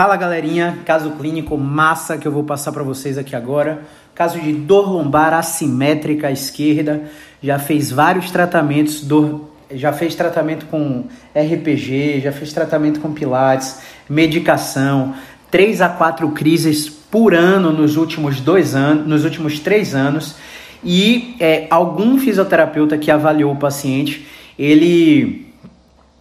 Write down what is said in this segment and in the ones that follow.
Fala galerinha, caso clínico massa que eu vou passar para vocês aqui agora. Caso de dor lombar assimétrica à esquerda, já fez vários tratamentos, dor, já fez tratamento com RPG, já fez tratamento com pilates, medicação, 3 a 4 crises por ano nos últimos dois anos, nos últimos três anos. E é, algum fisioterapeuta que avaliou o paciente, ele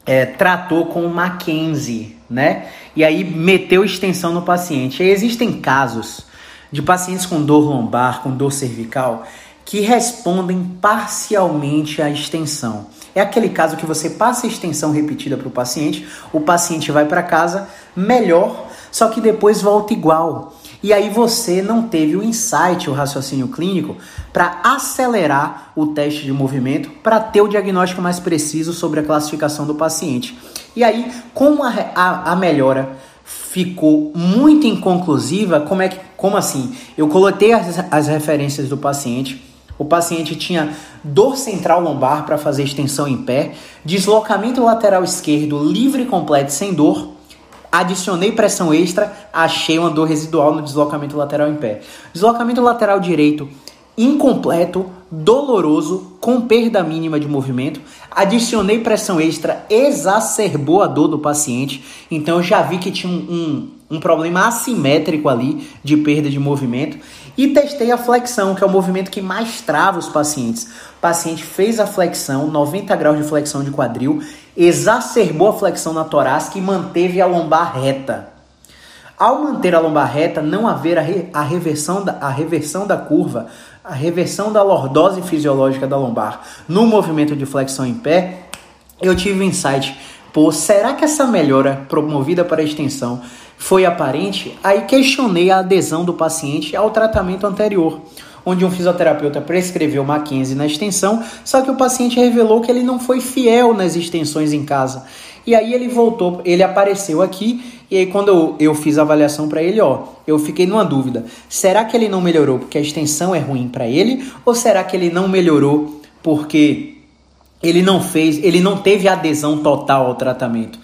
é, tratou com Mackenzie, né? E aí meteu extensão no paciente. Existem casos de pacientes com dor lombar, com dor cervical, que respondem parcialmente à extensão. É aquele caso que você passa a extensão repetida para o paciente, o paciente vai para casa melhor, só que depois volta igual. E aí você não teve o insight, o raciocínio clínico, para acelerar o teste de movimento para ter o diagnóstico mais preciso sobre a classificação do paciente. E aí, como a, a, a melhora ficou muito inconclusiva, como é que, como assim? Eu coloquei as, as referências do paciente. O paciente tinha dor central lombar para fazer extensão em pé, deslocamento lateral esquerdo livre e completo sem dor, Adicionei pressão extra, achei uma dor residual no deslocamento lateral em pé. Deslocamento lateral direito incompleto, doloroso, com perda mínima de movimento. Adicionei pressão extra, exacerbou a dor do paciente. Então já vi que tinha um, um, um problema assimétrico ali de perda de movimento. E testei a flexão, que é o movimento que mais trava os pacientes. O paciente fez a flexão, 90 graus de flexão de quadril, exacerbou a flexão na torácica e manteve a lombar reta. Ao manter a lombar reta, não haver a, re, a, reversão da, a reversão da curva, a reversão da lordose fisiológica da lombar no movimento de flexão em pé, eu tive um insight. Pô, será que essa melhora promovida para a extensão foi aparente? Aí questionei a adesão do paciente ao tratamento anterior onde um fisioterapeuta prescreveu Mackenzie na extensão, só que o paciente revelou que ele não foi fiel nas extensões em casa. E aí ele voltou, ele apareceu aqui, e aí quando eu, eu fiz a avaliação para ele, ó, eu fiquei numa dúvida. Será que ele não melhorou porque a extensão é ruim para ele? Ou será que ele não melhorou porque ele não fez, ele não teve adesão total ao tratamento?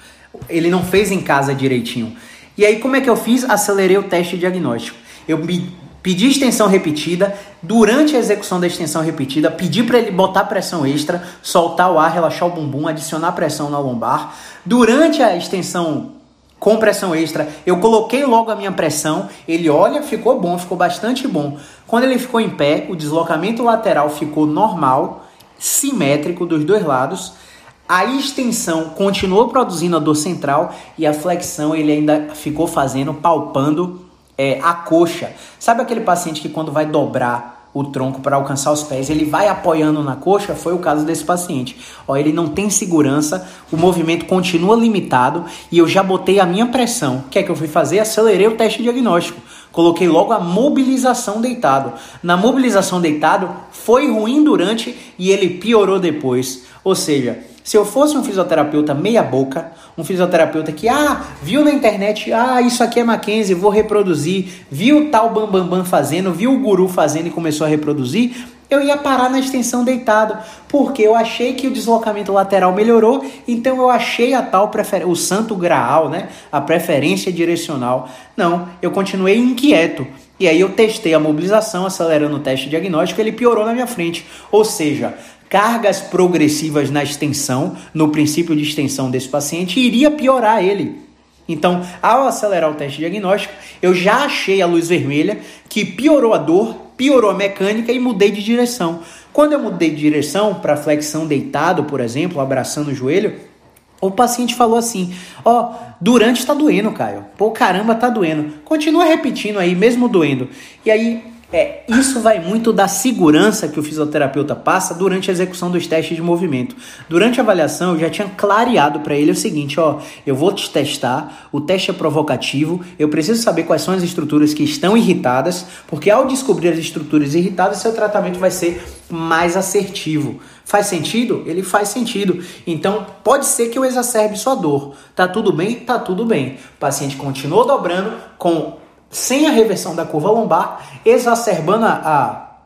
Ele não fez em casa direitinho. E aí como é que eu fiz? Acelerei o teste diagnóstico. Eu me pedir extensão repetida, durante a execução da extensão repetida, pedir para ele botar pressão extra, soltar o ar, relaxar o bumbum, adicionar pressão na lombar. Durante a extensão com pressão extra, eu coloquei logo a minha pressão, ele olha, ficou bom, ficou bastante bom. Quando ele ficou em pé, o deslocamento lateral ficou normal, simétrico dos dois lados. A extensão continuou produzindo a dor central e a flexão ele ainda ficou fazendo, palpando é, a coxa. Sabe aquele paciente que quando vai dobrar o tronco para alcançar os pés, ele vai apoiando na coxa? Foi o caso desse paciente. Ó, ele não tem segurança, o movimento continua limitado e eu já botei a minha pressão. O que é que eu fui fazer? Acelerei o teste diagnóstico. Coloquei logo a mobilização deitado. Na mobilização deitado, foi ruim durante e ele piorou depois. Ou seja, se eu fosse um fisioterapeuta meia boca, um fisioterapeuta que, ah, viu na internet, ah, isso aqui é Mackenzie, vou reproduzir, viu tal Bambambam Bam Bam fazendo, viu o guru fazendo e começou a reproduzir, eu ia parar na extensão deitado, porque eu achei que o deslocamento lateral melhorou, então eu achei a tal preferência, o santo graal, né? A preferência direcional. Não, eu continuei inquieto. E aí eu testei a mobilização, acelerando o teste diagnóstico, ele piorou na minha frente. Ou seja, cargas progressivas na extensão, no princípio de extensão desse paciente, iria piorar ele. Então, ao acelerar o teste diagnóstico, eu já achei a luz vermelha que piorou a dor, piorou a mecânica e mudei de direção. Quando eu mudei de direção para flexão deitado, por exemplo, abraçando o joelho, o paciente falou assim: Ó, oh, durante está doendo, Caio. Pô, caramba, tá doendo. Continua repetindo aí, mesmo doendo. E aí É, isso vai muito da segurança que o fisioterapeuta passa durante a execução dos testes de movimento. Durante a avaliação, eu já tinha clareado para ele o seguinte: ó, eu vou te testar, o teste é provocativo, eu preciso saber quais são as estruturas que estão irritadas, porque ao descobrir as estruturas irritadas, seu tratamento vai ser mais assertivo. Faz sentido? Ele faz sentido. Então, pode ser que eu exacerbe sua dor. Tá tudo bem? Tá tudo bem. O paciente continuou dobrando com sem a reversão da curva lombar, exacerbando a,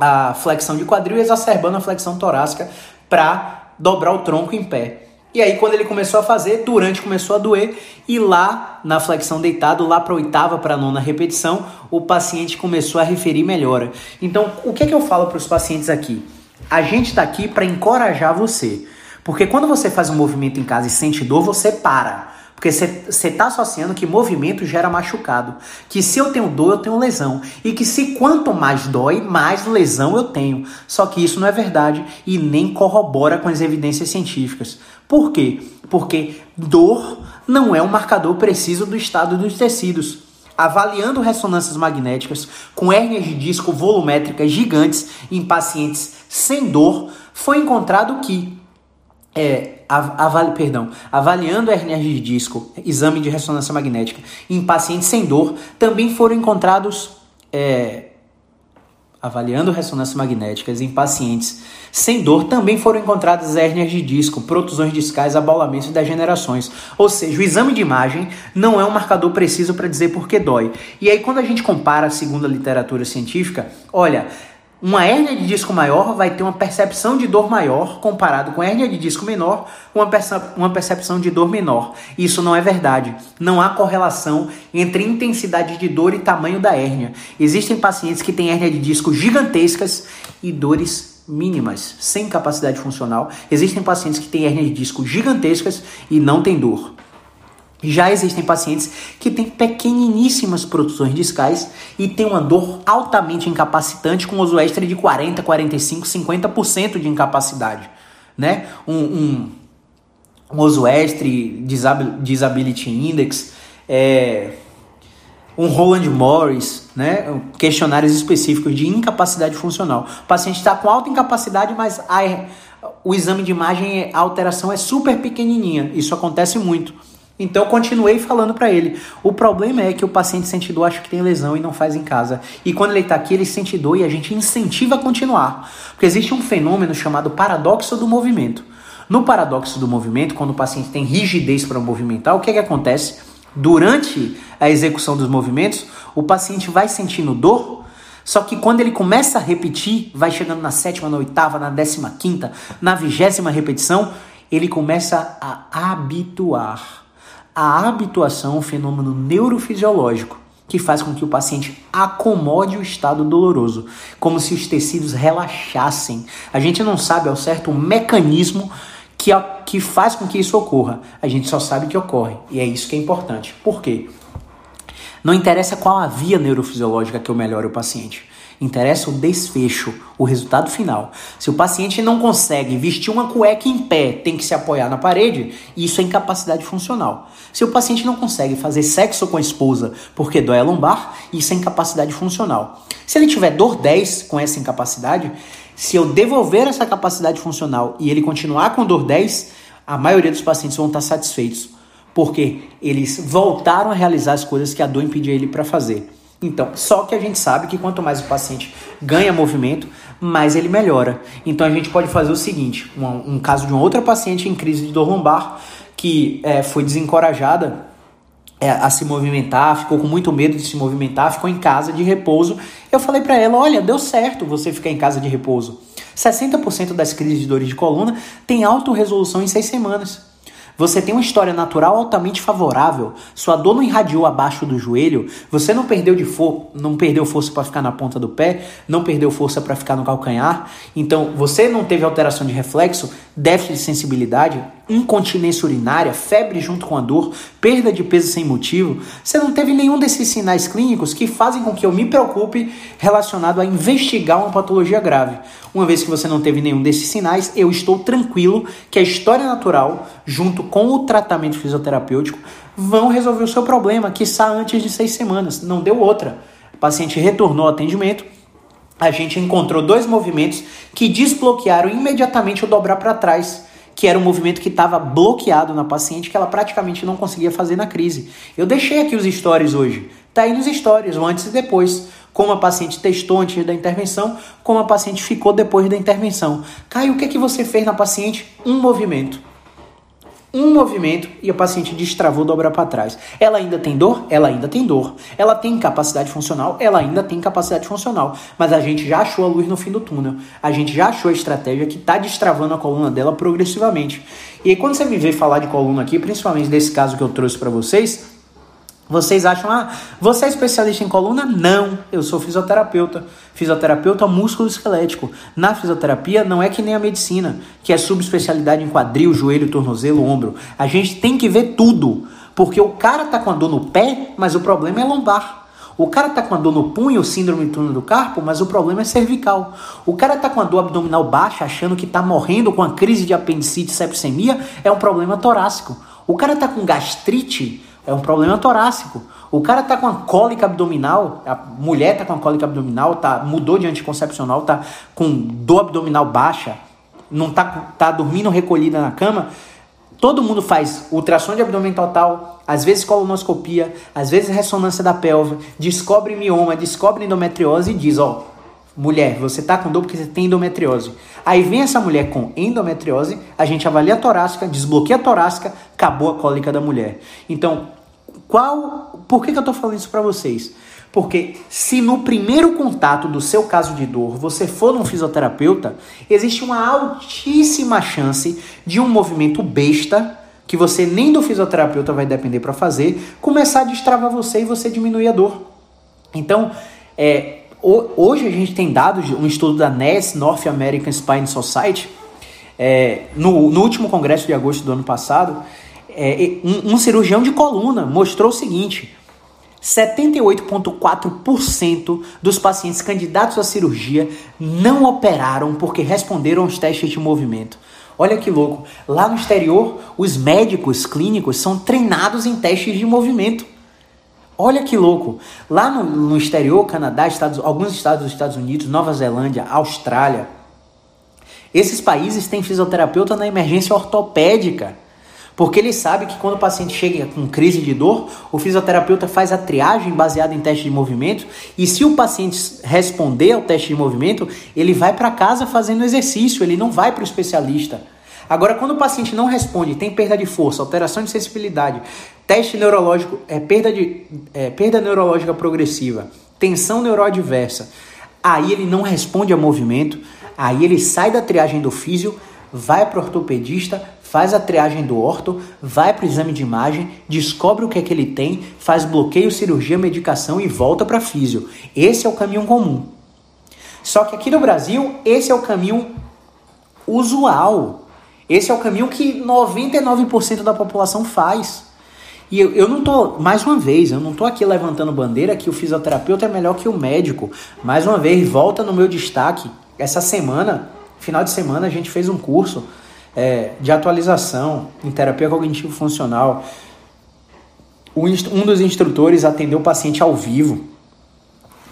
a, flexão de quadril, exacerbando a flexão torácica para dobrar o tronco em pé. E aí, quando ele começou a fazer, durante começou a doer, e lá na flexão deitado, lá para oitava, para nona repetição, o paciente começou a referir melhora. Então, o que é que eu falo para os pacientes aqui? A gente está aqui para encorajar você. Porque quando você faz um movimento em casa e sente dor, você para. Porque você está associando que movimento gera machucado. Que se eu tenho dor, eu tenho lesão. E que se quanto mais dói, mais lesão eu tenho. Só que isso não é verdade e nem corrobora com as evidências científicas. Por quê? Porque dor não é um marcador preciso do estado dos tecidos. Avaliando ressonâncias magnéticas com hérnias de disco volumétricas gigantes em pacientes sem dor, foi encontrado que é, perdão, avaliando hernias de disco, exame de ressonância magnética em pacientes sem dor, também foram encontrados é, avaliando ressonâncias magnéticas em pacientes sem dor, também foram encontradas hérnias de disco, protusões discais, abaulamentos e degenerações. Ou seja, o exame de imagem não é um marcador preciso para dizer por que dói. E aí, quando a gente compara segundo a literatura científica, olha, uma hérnia de disco maior vai ter uma percepção de dor maior comparado com a hérnia de disco menor, uma, uma percepção de dor menor. Isso não é verdade. Não há correlação entre intensidade de dor e tamanho da hérnia. Existem pacientes que têm hérnia de disco gigantescas e dores mínimas, sem capacidade funcional. Existem pacientes que têm hérnia de disco gigantescas e não têm dor. Já existem pacientes que têm pequeniníssimas protusões discais e têm uma dor altamente incapacitante com uso extra de 40, 45, 50% de incapacidade. Né? Um, um, um Oswestry Disability Index, é, um Roland Morris, né? questionários específicos de incapacidade funcional. O paciente está com alta incapacidade, mas a, o exame de imagem, a alteração é super pequenininha. Isso acontece muito. Então eu continuei falando para ele. O problema é que o paciente sente dor acha que tem lesão e não faz em casa. E quando ele está aqui, ele sente dor e a gente incentiva a continuar. Porque existe um fenômeno chamado paradoxo do movimento. No paradoxo do movimento, quando o paciente tem rigidez para movimentar, o que, é que acontece? Durante a execução dos movimentos, o paciente vai sentindo dor, só que quando ele começa a repetir, vai chegando na sétima, na oitava, na décima quinta, na vigésima repetição, ele começa a habituar a habituação é um fenômeno neurofisiológico que faz com que o paciente acomode o estado doloroso, como se os tecidos relaxassem. A gente não sabe ao certo o mecanismo que, que faz com que isso ocorra. A gente só sabe que ocorre. E é isso que é importante. Por quê? Não interessa qual a via neurofisiológica que eu melhore o paciente. Interessa o desfecho, o resultado final. Se o paciente não consegue vestir uma cueca em pé, tem que se apoiar na parede, isso é incapacidade funcional. Se o paciente não consegue fazer sexo com a esposa porque dói a lombar, isso é incapacidade funcional. Se ele tiver dor 10 com essa incapacidade, se eu devolver essa capacidade funcional e ele continuar com dor 10, a maioria dos pacientes vão estar satisfeitos, porque eles voltaram a realizar as coisas que a dor impedia ele para fazer. Então, só que a gente sabe que quanto mais o paciente ganha movimento, mais ele melhora. Então a gente pode fazer o seguinte: um, um caso de uma outra paciente em crise de dor lombar que é, foi desencorajada é, a se movimentar, ficou com muito medo de se movimentar, ficou em casa de repouso. Eu falei para ela: olha, deu certo você ficar em casa de repouso. 60% das crises de dores de coluna tem autorresolução em seis semanas. Você tem uma história natural altamente favorável, sua dor não irradiou abaixo do joelho, você não perdeu de for não perdeu força para ficar na ponta do pé, não perdeu força para ficar no calcanhar, então você não teve alteração de reflexo, déficit de sensibilidade, incontinência urinária, febre junto com a dor, perda de peso sem motivo, você não teve nenhum desses sinais clínicos que fazem com que eu me preocupe relacionado a investigar uma patologia grave. Uma vez que você não teve nenhum desses sinais, eu estou tranquilo que a história natural, junto com o tratamento fisioterapêutico, vão resolver o seu problema, que está antes de seis semanas. Não deu outra. O paciente retornou ao atendimento, a gente encontrou dois movimentos que desbloquearam imediatamente o dobrar para trás, que era um movimento que estava bloqueado na paciente, que ela praticamente não conseguia fazer na crise. Eu deixei aqui os stories hoje. Tá aí nos stories, o antes e depois. Como a paciente testou antes da intervenção, como a paciente ficou depois da intervenção. Caio, o que, é que você fez na paciente? Um movimento um movimento e o paciente destravou dobrar para trás. Ela ainda tem dor? Ela ainda tem dor. Ela tem capacidade funcional? Ela ainda tem capacidade funcional. Mas a gente já achou a luz no fim do túnel. A gente já achou a estratégia que está destravando a coluna dela progressivamente. E aí, quando você me vê falar de coluna aqui, principalmente desse caso que eu trouxe para vocês, vocês acham, ah, você é especialista em coluna? Não, eu sou fisioterapeuta. Fisioterapeuta músculo esquelético. Na fisioterapia não é que nem a medicina, que é subespecialidade em quadril, joelho, tornozelo, ombro. A gente tem que ver tudo, porque o cara tá com a dor no pé, mas o problema é lombar. O cara tá com a dor no punho, síndrome do do carpo, mas o problema é cervical. O cara tá com a dor abdominal baixa, achando que tá morrendo com a crise de apendicite, sepsemia, é um problema torácico. O cara tá com gastrite, é um problema torácico. O cara tá com a cólica abdominal, a mulher tá com a cólica abdominal, tá, mudou de anticoncepcional, tá com dor abdominal baixa, não tá, tá dormindo recolhida na cama. Todo mundo faz ultrassom de abdômen total, às vezes colonoscopia, às vezes ressonância da pelve, descobre mioma, descobre endometriose e diz, ó, mulher, você tá com dor porque você tem endometriose. Aí vem essa mulher com endometriose, a gente avalia a torácica, desbloqueia a torácica, acabou a cólica da mulher. Então, qual, por que, que eu estou falando isso para vocês? Porque se no primeiro contato do seu caso de dor você for num fisioterapeuta, existe uma altíssima chance de um movimento besta que você nem do fisioterapeuta vai depender para fazer, começar a destravar você e você diminuir a dor. Então, é, hoje a gente tem dados um estudo da NES, North American Spine Society, é, no, no último congresso de agosto do ano passado, é, um, um cirurgião de coluna mostrou o seguinte: 78,4% dos pacientes candidatos à cirurgia não operaram porque responderam aos testes de movimento. Olha que louco. Lá no exterior, os médicos clínicos são treinados em testes de movimento. Olha que louco. Lá no, no exterior, Canadá, Estados, alguns estados dos Estados Unidos, Nova Zelândia, Austrália, esses países têm fisioterapeuta na emergência ortopédica. Porque ele sabe que quando o paciente chega com crise de dor, o fisioterapeuta faz a triagem baseada em teste de movimento e se o paciente responder ao teste de movimento, ele vai para casa fazendo exercício, ele não vai para o especialista. Agora, quando o paciente não responde, tem perda de força, alteração de sensibilidade, teste neurológico, é perda, de, é, perda neurológica progressiva, tensão neuroadversa, aí ele não responde ao movimento, aí ele sai da triagem do físio, vai para o ortopedista, faz a triagem do orto, vai para o exame de imagem, descobre o que é que ele tem, faz bloqueio, cirurgia, medicação e volta para físio. Esse é o caminho comum. Só que aqui no Brasil, esse é o caminho usual. Esse é o caminho que 99% da população faz. E eu, eu não tô, mais uma vez, eu não tô aqui levantando bandeira que o fisioterapeuta é melhor que o médico. Mais uma vez, volta no meu destaque. Essa semana, final de semana, a gente fez um curso é, de atualização em terapia cognitivo-funcional. Um dos instrutores atendeu o paciente ao vivo,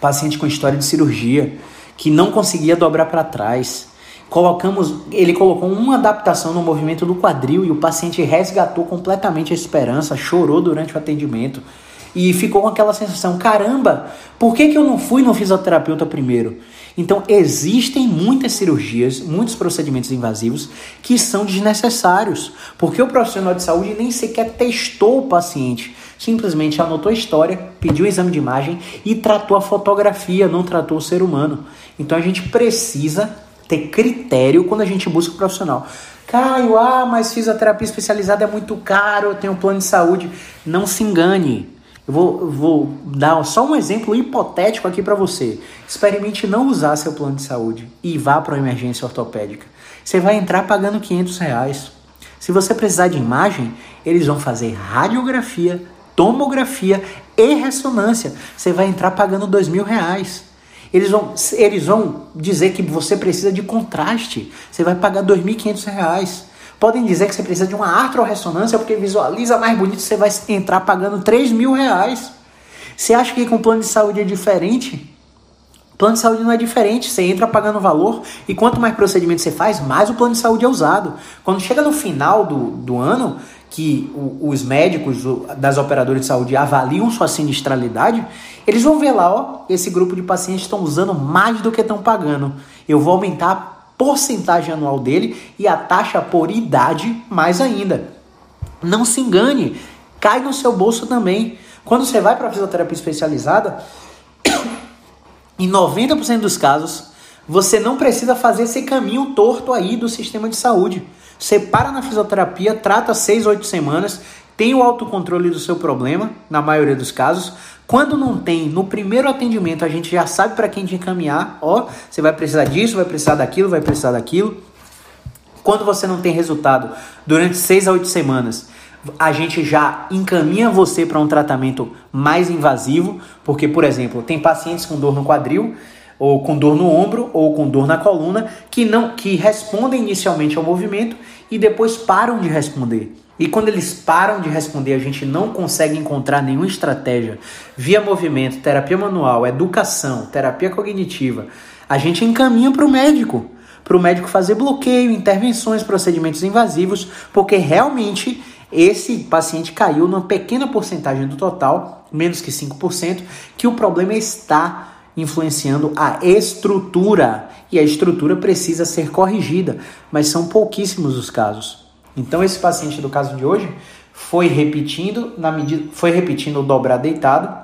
paciente com história de cirurgia, que não conseguia dobrar para trás. Colocamos, ele colocou uma adaptação no movimento do quadril e o paciente resgatou completamente a esperança, chorou durante o atendimento e ficou com aquela sensação: caramba, por que, que eu não fui no fisioterapeuta primeiro? Então, existem muitas cirurgias, muitos procedimentos invasivos que são desnecessários, porque o profissional de saúde nem sequer testou o paciente, simplesmente anotou a história, pediu o exame de imagem e tratou a fotografia, não tratou o ser humano. Então, a gente precisa ter critério quando a gente busca o profissional. Caio, ah, mas fisioterapia especializada é muito caro, eu tenho um plano de saúde. Não se engane. Eu vou, vou dar só um exemplo hipotético aqui para você. Experimente não usar seu plano de saúde e vá para uma emergência ortopédica. Você vai entrar pagando 500 reais. Se você precisar de imagem, eles vão fazer radiografia, tomografia e ressonância. Você vai entrar pagando dois mil reais. Eles vão, eles vão dizer que você precisa de contraste. Você vai pagar R$ 2.500. Podem dizer que você precisa de uma artrorressonância porque visualiza mais bonito, você vai entrar pagando 3 mil reais. Você acha que com plano de saúde é diferente? Plano de saúde não é diferente, você entra pagando valor e quanto mais procedimento você faz, mais o plano de saúde é usado. Quando chega no final do, do ano, que o, os médicos das operadoras de saúde avaliam sua sinistralidade, eles vão ver lá, ó, esse grupo de pacientes estão usando mais do que estão pagando. Eu vou aumentar porcentagem anual dele e a taxa por idade mais ainda. Não se engane, cai no seu bolso também. Quando você vai para fisioterapia especializada, em 90% dos casos, você não precisa fazer esse caminho torto aí do sistema de saúde. Você para na fisioterapia, trata 6, 8 semanas, tem o autocontrole do seu problema, na maioria dos casos. Quando não tem, no primeiro atendimento, a gente já sabe para quem te encaminhar. Ó, você vai precisar disso, vai precisar daquilo, vai precisar daquilo. Quando você não tem resultado durante 6 a 8 semanas, a gente já encaminha você para um tratamento mais invasivo, porque, por exemplo, tem pacientes com dor no quadril, ou com dor no ombro, ou com dor na coluna, que não que respondem inicialmente ao movimento e depois param de responder. E quando eles param de responder, a gente não consegue encontrar nenhuma estratégia via movimento, terapia manual, educação, terapia cognitiva. A gente encaminha para o médico, para o médico fazer bloqueio, intervenções, procedimentos invasivos, porque realmente esse paciente caiu numa pequena porcentagem do total, menos que 5%, que o problema está influenciando a estrutura e a estrutura precisa ser corrigida, mas são pouquíssimos os casos. Então esse paciente do caso de hoje foi repetindo na medida foi repetindo o dobrar deitado.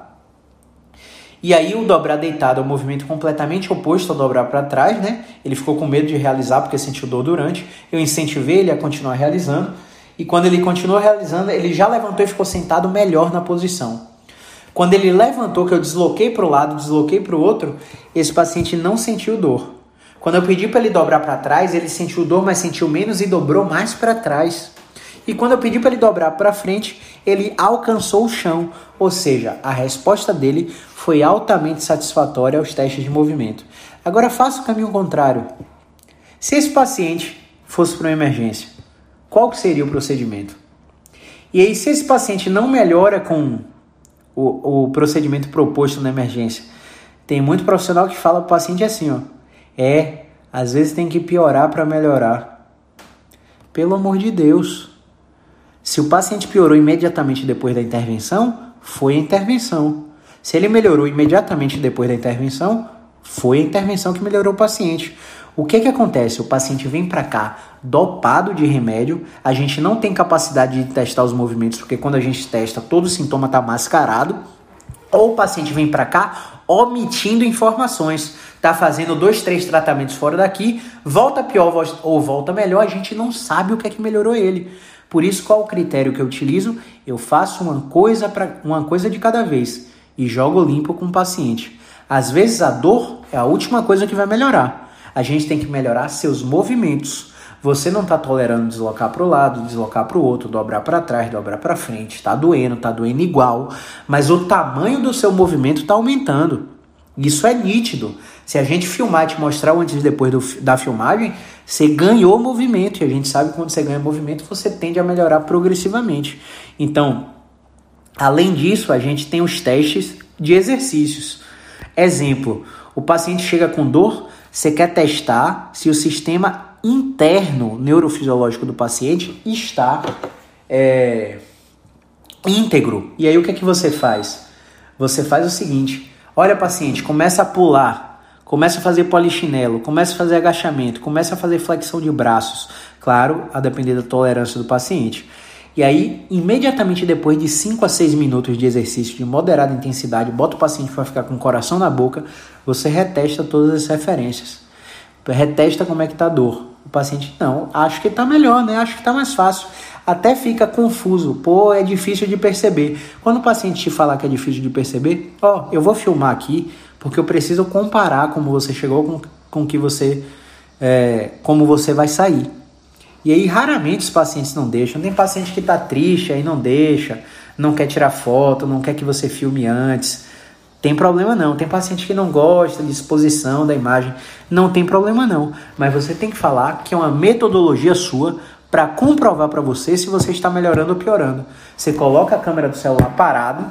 E aí o dobrar deitado é um movimento completamente oposto ao dobrar para trás, né? Ele ficou com medo de realizar porque sentiu dor durante. Eu incentivei ele a continuar realizando. E quando ele continuou realizando, ele já levantou e ficou sentado melhor na posição. Quando ele levantou, que eu desloquei para o lado, desloquei para o outro, esse paciente não sentiu dor. Quando eu pedi para ele dobrar para trás, ele sentiu dor, mas sentiu menos e dobrou mais para trás. E quando eu pedi para ele dobrar para frente, ele alcançou o chão, ou seja, a resposta dele foi altamente satisfatória aos testes de movimento. Agora faça o caminho contrário. Se esse paciente fosse para uma emergência, qual seria o procedimento? E aí, se esse paciente não melhora com o, o procedimento proposto na emergência, tem muito profissional que fala para o paciente assim, ó, é, às vezes tem que piorar para melhorar. Pelo amor de Deus. Se o paciente piorou imediatamente depois da intervenção, foi a intervenção. Se ele melhorou imediatamente depois da intervenção, foi a intervenção que melhorou o paciente. O que que acontece? O paciente vem para cá dopado de remédio, a gente não tem capacidade de testar os movimentos, porque quando a gente testa, todo sintoma está mascarado, ou o paciente vem para cá omitindo informações, tá fazendo dois, três tratamentos fora daqui, volta pior ou volta melhor, a gente não sabe o que é que melhorou ele. Por isso, qual o critério que eu utilizo? Eu faço uma coisa para uma coisa de cada vez e jogo limpo com o paciente. Às vezes a dor é a última coisa que vai melhorar a gente tem que melhorar seus movimentos. Você não está tolerando deslocar para o lado, deslocar para o outro, dobrar para trás, dobrar para frente. Está doendo, está doendo igual, mas o tamanho do seu movimento está aumentando. Isso é nítido. Se a gente filmar e te mostrar antes e depois do, da filmagem, você ganhou movimento. E a gente sabe que quando você ganha movimento, você tende a melhorar progressivamente. Então, além disso, a gente tem os testes de exercícios. Exemplo: o paciente chega com dor, você quer testar se o sistema interno neurofisiológico do paciente está é, íntegro. E aí o que é que você faz? Você faz o seguinte: olha, paciente, começa a pular, começa a fazer polichinelo, começa a fazer agachamento, começa a fazer flexão de braços. Claro, a depender da tolerância do paciente. E aí, imediatamente depois de 5 a 6 minutos de exercício de moderada intensidade, bota o paciente para ficar com o coração na boca, você retesta todas as referências. Retesta como é que tá a dor. O paciente, não, acho que está melhor, né? Acho que está mais fácil. Até fica confuso, pô, é difícil de perceber. Quando o paciente te falar que é difícil de perceber, ó, eu vou filmar aqui, porque eu preciso comparar como você chegou com, com que você, é, como você vai sair. E aí raramente os pacientes não deixam. Tem paciente que está triste aí não deixa, não quer tirar foto, não quer que você filme antes. Tem problema não. Tem paciente que não gosta de exposição da imagem. Não tem problema não. Mas você tem que falar que é uma metodologia sua para comprovar para você se você está melhorando ou piorando. Você coloca a câmera do celular parado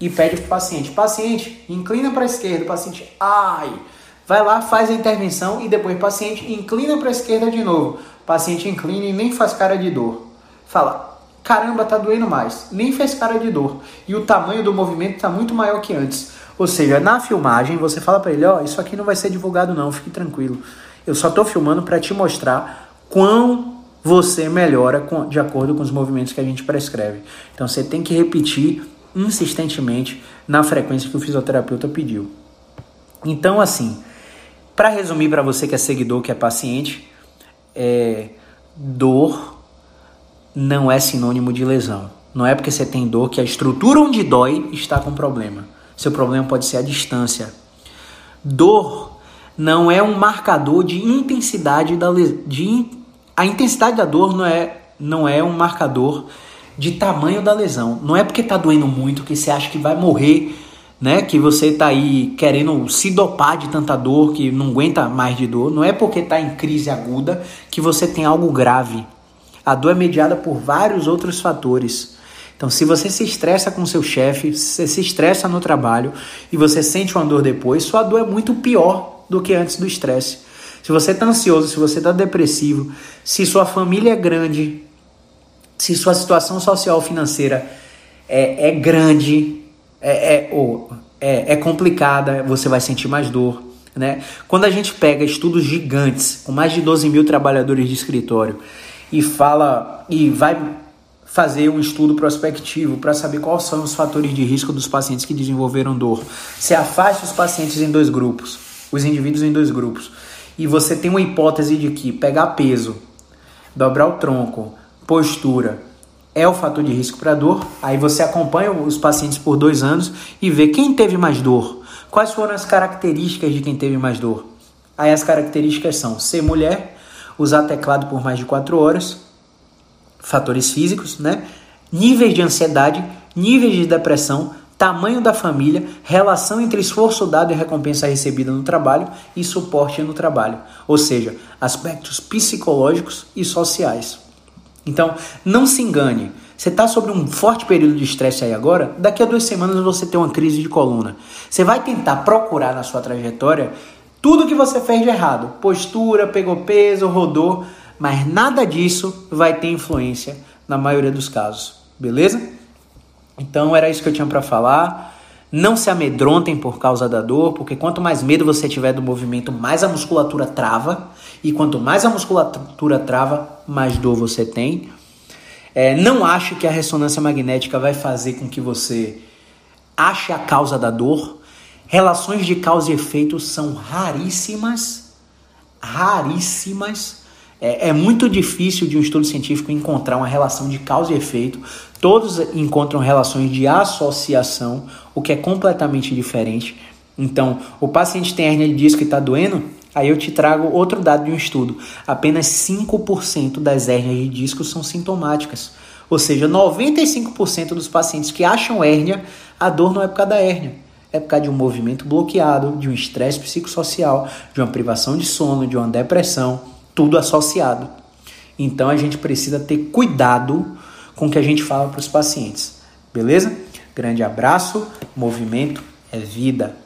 e pede para o paciente: paciente, inclina para a esquerda, paciente, ai. Vai lá, faz a intervenção e depois paciente inclina para a esquerda de novo. Paciente inclina e nem faz cara de dor. Fala, caramba, tá doendo mais. Nem fez cara de dor. E o tamanho do movimento está muito maior que antes. Ou seja, na filmagem você fala para ele, ó, oh, isso aqui não vai ser divulgado não, fique tranquilo. Eu só estou filmando para te mostrar quão você melhora com, de acordo com os movimentos que a gente prescreve. Então você tem que repetir insistentemente na frequência que o fisioterapeuta pediu. Então, assim, para resumir para você que é seguidor, que é paciente, é, dor não é sinônimo de lesão. Não é porque você tem dor que a estrutura onde dói está com problema. Seu problema pode ser a distância. Dor não é um marcador de intensidade da de a intensidade da dor não é não é um marcador de tamanho da lesão. Não é porque tá doendo muito que você acha que vai morrer, né? Que você tá aí querendo se dopar de tanta dor, que não aguenta mais de dor. Não é porque tá em crise aguda que você tem algo grave. A dor é mediada por vários outros fatores. Então, se você se estressa com seu chefe, se você se estressa no trabalho e você sente uma dor depois, sua dor é muito pior do que antes do estresse. Se você está ansioso, se você está depressivo, se sua família é grande, se sua situação social financeira é, é grande, é, é, ou, é, é complicada, você vai sentir mais dor. Né? Quando a gente pega estudos gigantes, com mais de 12 mil trabalhadores de escritório, e fala e vai fazer um estudo prospectivo para saber quais são os fatores de risco dos pacientes que desenvolveram dor. Se afasta os pacientes em dois grupos, os indivíduos em dois grupos e você tem uma hipótese de que pegar peso, dobrar o tronco, postura é o fator de risco para dor, aí você acompanha os pacientes por dois anos e vê quem teve mais dor, quais foram as características de quem teve mais dor. Aí as características são ser mulher, usar teclado por mais de quatro horas, fatores físicos, né? Níveis de ansiedade, níveis de depressão, tamanho da família, relação entre esforço dado e recompensa recebida no trabalho e suporte no trabalho, ou seja, aspectos psicológicos e sociais. Então, não se engane. Você está sobre um forte período de estresse aí agora, daqui a duas semanas você tem uma crise de coluna. Você vai tentar procurar na sua trajetória tudo que você fez de errado. Postura, pegou peso, rodou, mas nada disso vai ter influência na maioria dos casos. Beleza? Então era isso que eu tinha para falar. Não se amedrontem por causa da dor, porque quanto mais medo você tiver do movimento, mais a musculatura trava. E quanto mais a musculatura trava, mais dor você tem. É, não ache que a ressonância magnética vai fazer com que você ache a causa da dor. Relações de causa e efeito são raríssimas, raríssimas é, é, muito difícil de um estudo científico encontrar uma relação de causa e efeito. Todos encontram relações de associação, o que é completamente diferente. Então, o paciente tem hernia de disco e está doendo, aí eu te trago outro dado de um estudo. Apenas 5% das hérnias de disco são sintomáticas. Ou seja, 95% dos pacientes que acham hérnia, a dor não é por causa da hérnia. É por causa de um movimento bloqueado, de um estresse psicossocial, de uma privação de sono, de uma depressão tudo associado. Então a gente precisa ter cuidado com o que a gente fala para os pacientes. Beleza? Grande abraço. Movimento é vida.